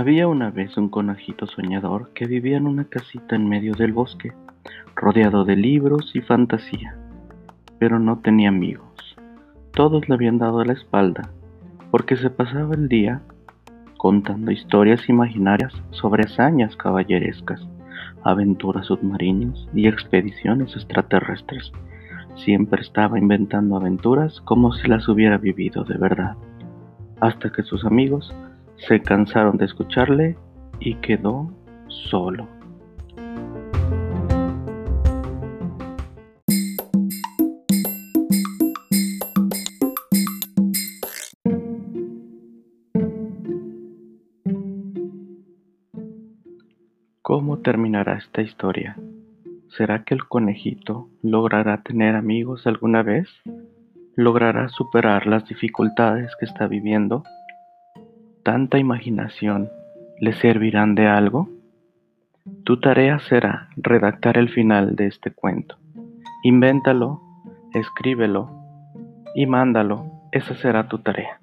Había una vez un conejito soñador que vivía en una casita en medio del bosque, rodeado de libros y fantasía, pero no tenía amigos. Todos le habían dado la espalda, porque se pasaba el día contando historias imaginarias sobre hazañas caballerescas, aventuras submarinas y expediciones extraterrestres. Siempre estaba inventando aventuras como si las hubiera vivido de verdad, hasta que sus amigos se cansaron de escucharle y quedó solo. ¿Cómo terminará esta historia? ¿Será que el conejito logrará tener amigos alguna vez? ¿Logrará superar las dificultades que está viviendo? ¿Tanta imaginación le servirán de algo? Tu tarea será redactar el final de este cuento. Invéntalo, escríbelo y mándalo. Esa será tu tarea.